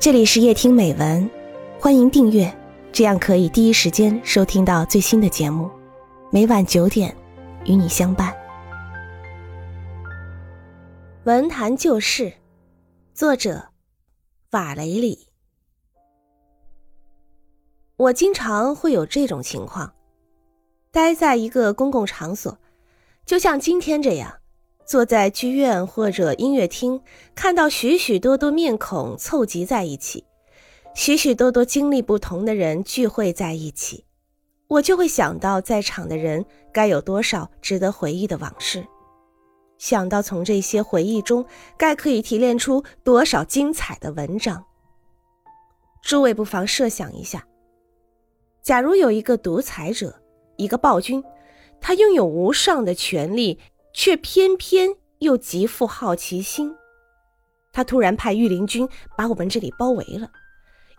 这里是夜听美文，欢迎订阅，这样可以第一时间收听到最新的节目。每晚九点，与你相伴。文坛旧事，作者瓦雷里。我经常会有这种情况，待在一个公共场所，就像今天这样。坐在剧院或者音乐厅，看到许许多多面孔凑集在一起，许许多多经历不同的人聚会在一起，我就会想到在场的人该有多少值得回忆的往事，想到从这些回忆中该可以提炼出多少精彩的文章。诸位不妨设想一下，假如有一个独裁者，一个暴君，他拥有无上的权力。却偏偏又极富好奇心，他突然派御林军把我们这里包围了，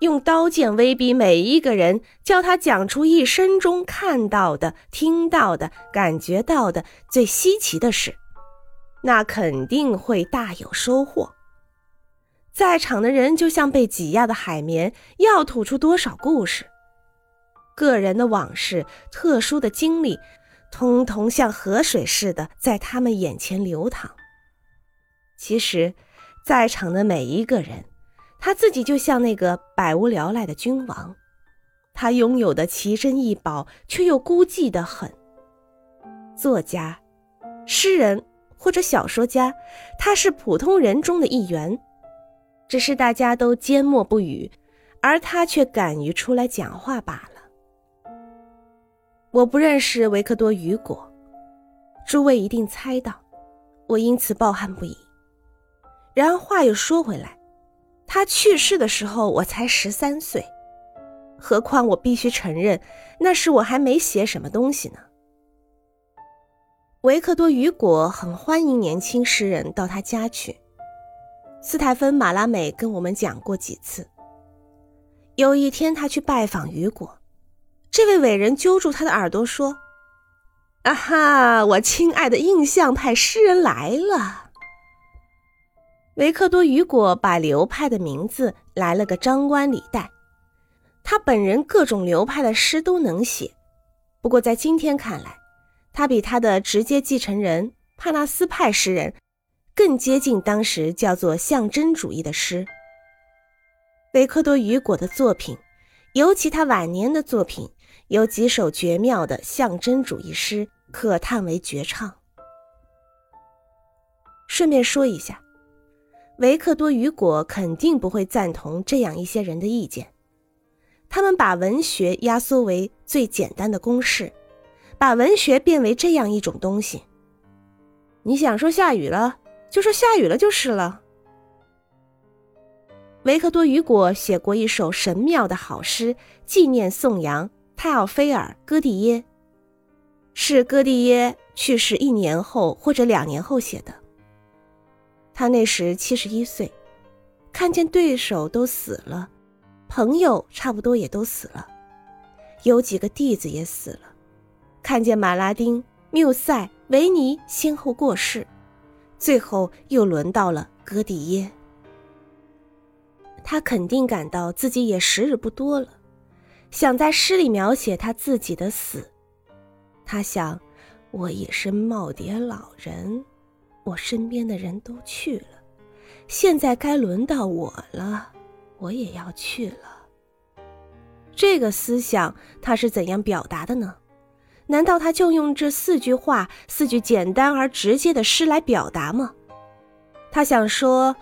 用刀剑威逼每一个人，叫他讲出一生中看到的、听到的、感觉到的最稀奇的事，那肯定会大有收获。在场的人就像被挤压的海绵，要吐出多少故事，个人的往事、特殊的经历。通通像河水似的在他们眼前流淌。其实，在场的每一个人，他自己就像那个百无聊赖的君王，他拥有的奇珍异宝却又孤寂的很。作家、诗人或者小说家，他是普通人中的一员，只是大家都缄默不语，而他却敢于出来讲话罢了。我不认识维克多·雨果，诸位一定猜到，我因此抱憾不已。然而话又说回来，他去世的时候我才十三岁，何况我必须承认，那时我还没写什么东西呢。维克多·雨果很欢迎年轻诗人到他家去，斯泰芬·马拉美跟我们讲过几次。有一天他去拜访雨果。这位伟人揪住他的耳朵说：“啊哈，我亲爱的印象派诗人来了。”维克多·雨果把流派的名字来了个张冠李戴。他本人各种流派的诗都能写，不过在今天看来，他比他的直接继承人帕纳斯派诗人更接近当时叫做象征主义的诗。维克多·雨果的作品，尤其他晚年的作品。有几首绝妙的象征主义诗，可叹为绝唱。顺便说一下，维克多·雨果肯定不会赞同这样一些人的意见。他们把文学压缩为最简单的公式，把文学变为这样一种东西：你想说下雨了，就说下雨了就是了。维克多·雨果写过一首神妙的好诗，纪念颂扬。泰奥菲尔·戈蒂耶是戈蒂耶去世一年后或者两年后写的。他那时七十一岁，看见对手都死了，朋友差不多也都死了，有几个弟子也死了，看见马拉丁、缪塞、维尼先后过世，最后又轮到了戈蒂耶。他肯定感到自己也时日不多了。想在诗里描写他自己的死，他想，我也是耄耋老人，我身边的人都去了，现在该轮到我了，我也要去了。这个思想他是怎样表达的呢？难道他就用这四句话、四句简单而直接的诗来表达吗？他想说，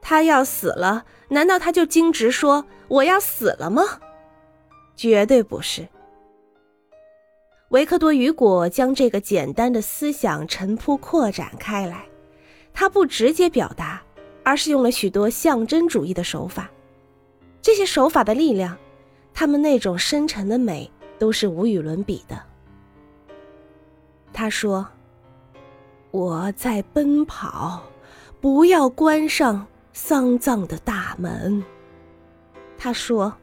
他要死了，难道他就径直说我要死了吗？绝对不是。维克多·雨果将这个简单的思想陈铺扩展开来，他不直接表达，而是用了许多象征主义的手法。这些手法的力量，他们那种深沉的美，都是无与伦比的。他说：“我在奔跑，不要关上丧葬的大门。”他说。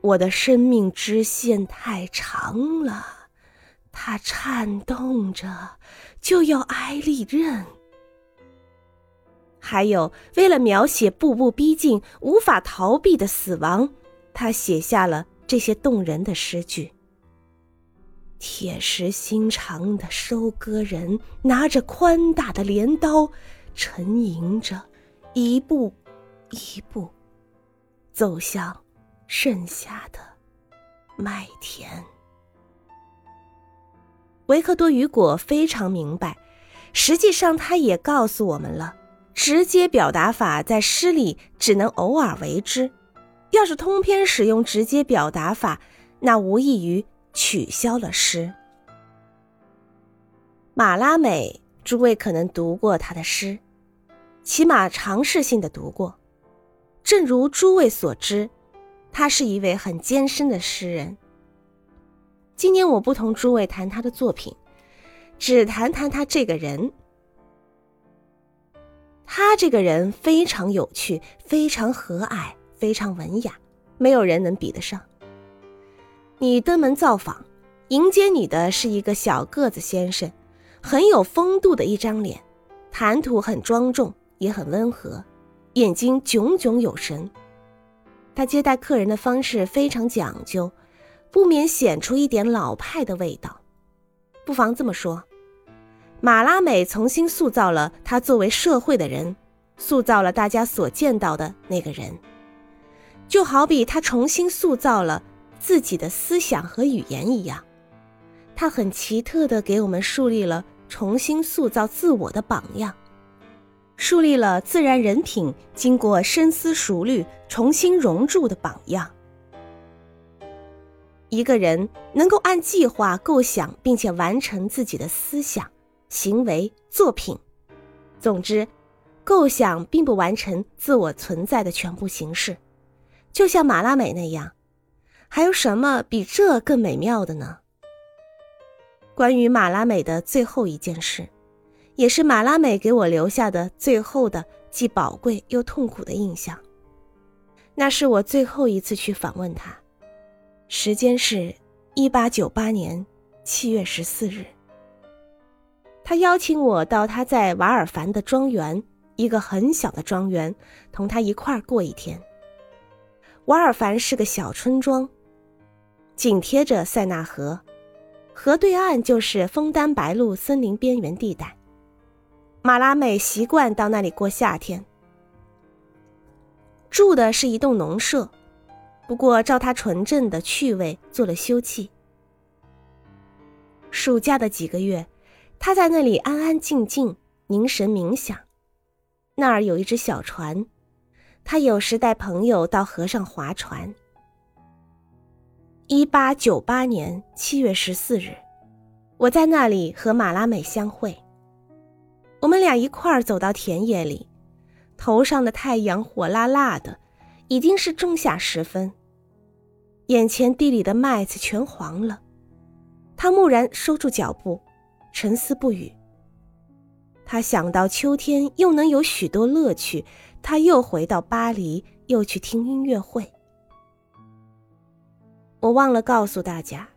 我的生命之线太长了，它颤动着，就要挨利刃。还有为了描写步步逼近、无法逃避的死亡，他写下了这些动人的诗句。铁石心肠的收割人拿着宽大的镰刀，沉吟着，一步一步走向剩下的麦田。维克多·雨果非常明白，实际上他也告诉我们了：直接表达法在诗里只能偶尔为之。要是通篇使用直接表达法，那无异于。取消了诗。马拉美，诸位可能读过他的诗，起码尝试性的读过。正如诸位所知，他是一位很艰深的诗人。今年我不同诸位谈他的作品，只谈谈他这个人。他这个人非常有趣，非常和蔼，非常文雅，没有人能比得上。你登门造访，迎接你的是一个小个子先生，很有风度的一张脸，谈吐很庄重，也很温和，眼睛炯炯有神。他接待客人的方式非常讲究，不免显出一点老派的味道。不妨这么说，马拉美重新塑造了他作为社会的人，塑造了大家所见到的那个人，就好比他重新塑造了。自己的思想和语言一样，他很奇特的给我们树立了重新塑造自我的榜样，树立了自然人品经过深思熟虑重新熔铸的榜样。一个人能够按计划构想并且完成自己的思想、行为、作品，总之，构想并不完成自我存在的全部形式，就像马拉美那样。还有什么比这更美妙的呢？关于马拉美的最后一件事，也是马拉美给我留下的最后的既宝贵又痛苦的印象。那是我最后一次去访问他，时间是一八九八年七月十四日。他邀请我到他在瓦尔凡的庄园，一个很小的庄园，同他一块儿过一天。瓦尔凡是个小村庄。紧贴着塞纳河，河对岸就是枫丹白露森林边缘地带。马拉美习惯到那里过夏天，住的是一栋农舍，不过照他纯正的趣味做了修葺。暑假的几个月，他在那里安安静静凝神冥想。那儿有一只小船，他有时带朋友到河上划船。一八九八年七月十四日，我在那里和马拉美相会。我们俩一块儿走到田野里，头上的太阳火辣辣的，已经是仲夏时分。眼前地里的麦子全黄了。他蓦然收住脚步，沉思不语。他想到秋天又能有许多乐趣，他又回到巴黎，又去听音乐会。我忘了告诉大家，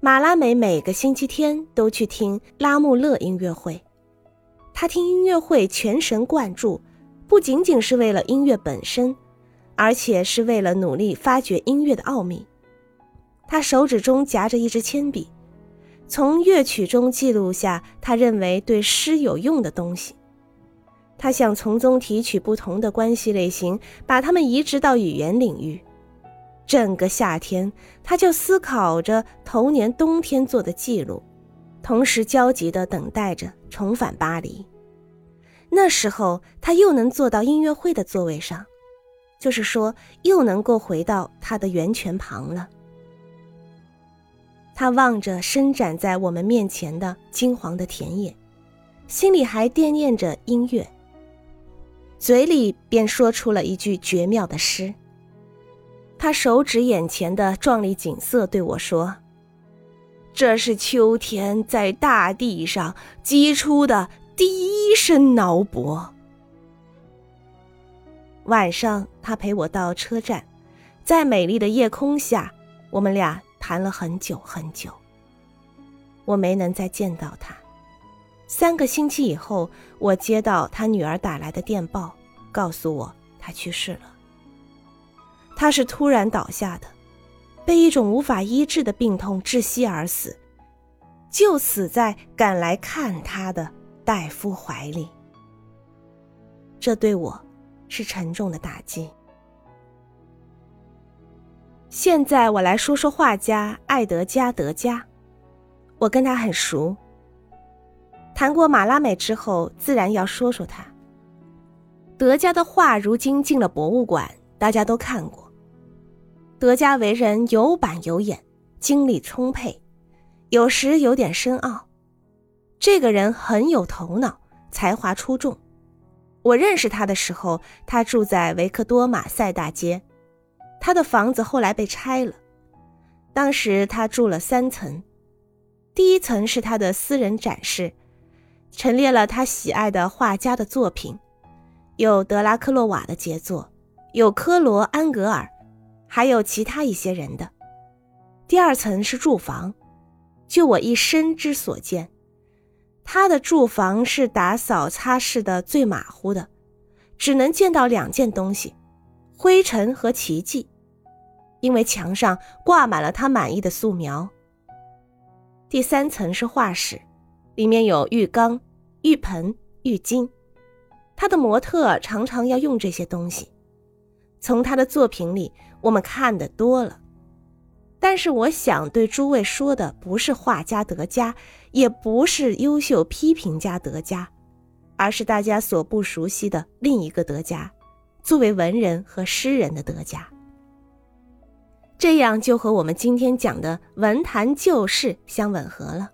马拉美每个星期天都去听拉穆勒音乐会。他听音乐会全神贯注，不仅仅是为了音乐本身，而且是为了努力发掘音乐的奥秘。他手指中夹着一支铅笔，从乐曲中记录下他认为对诗有用的东西。他想从中提取不同的关系类型，把它们移植到语言领域。整个夏天，他就思考着头年冬天做的记录，同时焦急地等待着重返巴黎。那时候，他又能坐到音乐会的座位上，就是说，又能够回到他的源泉旁了。他望着伸展在我们面前的金黄的田野，心里还惦念着音乐，嘴里便说出了一句绝妙的诗。他手指眼前的壮丽景色，对我说：“这是秋天在大地上击出的第一声挠脖。”晚上，他陪我到车站，在美丽的夜空下，我们俩谈了很久很久。我没能再见到他，三个星期以后，我接到他女儿打来的电报，告诉我他去世了。他是突然倒下的，被一种无法医治的病痛窒息而死，就死在赶来看他的戴夫怀里。这对我是沉重的打击。现在我来说说画家艾德加·德加，我跟他很熟。谈过马拉美之后，自然要说说他。德加的画如今进了博物馆，大家都看过。德加为人有板有眼，精力充沛，有时有点深奥。这个人很有头脑，才华出众。我认识他的时候，他住在维克多马塞大街，他的房子后来被拆了。当时他住了三层，第一层是他的私人展示。陈列了他喜爱的画家的作品，有德拉克洛瓦的杰作，有科罗安格尔，还有其他一些人的。第二层是住房，就我一生之所见，他的住房是打扫擦拭的最马虎的，只能见到两件东西：灰尘和奇迹，因为墙上挂满了他满意的素描。第三层是画室。里面有浴缸、浴盆、浴巾，他的模特常常要用这些东西。从他的作品里，我们看得多了。但是，我想对诸位说的不是画家德加，也不是优秀批评家德加，而是大家所不熟悉的另一个德加，作为文人和诗人的德加。这样就和我们今天讲的文坛旧事相吻合了。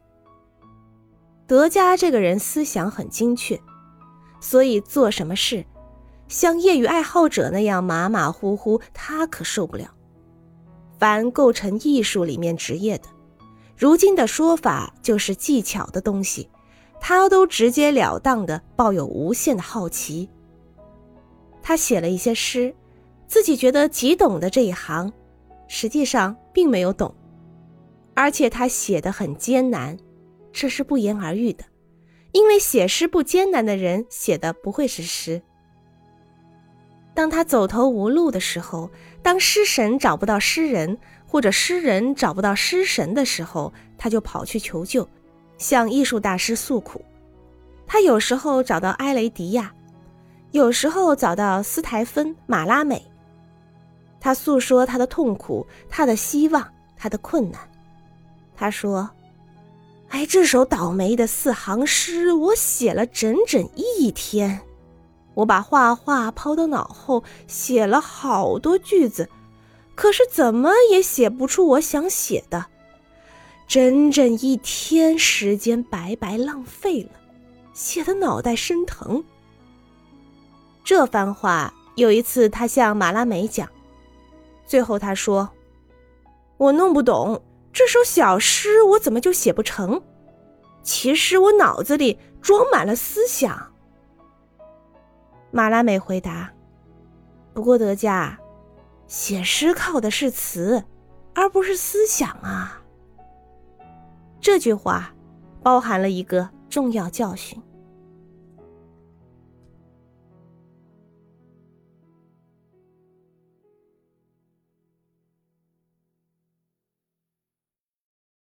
德加这个人思想很精确，所以做什么事，像业余爱好者那样马马虎虎，他可受不了。凡构成艺术里面职业的，如今的说法就是技巧的东西，他都直截了当的抱有无限的好奇。他写了一些诗，自己觉得极懂的这一行，实际上并没有懂，而且他写的很艰难。这是不言而喻的，因为写诗不艰难的人写的不会是诗。当他走投无路的时候，当诗神找不到诗人，或者诗人找不到诗神的时候，他就跑去求救，向艺术大师诉苦。他有时候找到埃雷迪亚，有时候找到斯台芬、马拉美。他诉说他的痛苦，他的希望，他的困难。他说。哎，这首倒霉的四行诗，我写了整整一天。我把画画抛到脑后，写了好多句子，可是怎么也写不出我想写的。整整一天时间白白浪费了，写的脑袋生疼。这番话有一次他向马拉美讲，最后他说：“我弄不懂。”这首小诗我怎么就写不成？其实我脑子里装满了思想。马拉美回答：“不过德加，写诗靠的是词，而不是思想啊。”这句话包含了一个重要教训。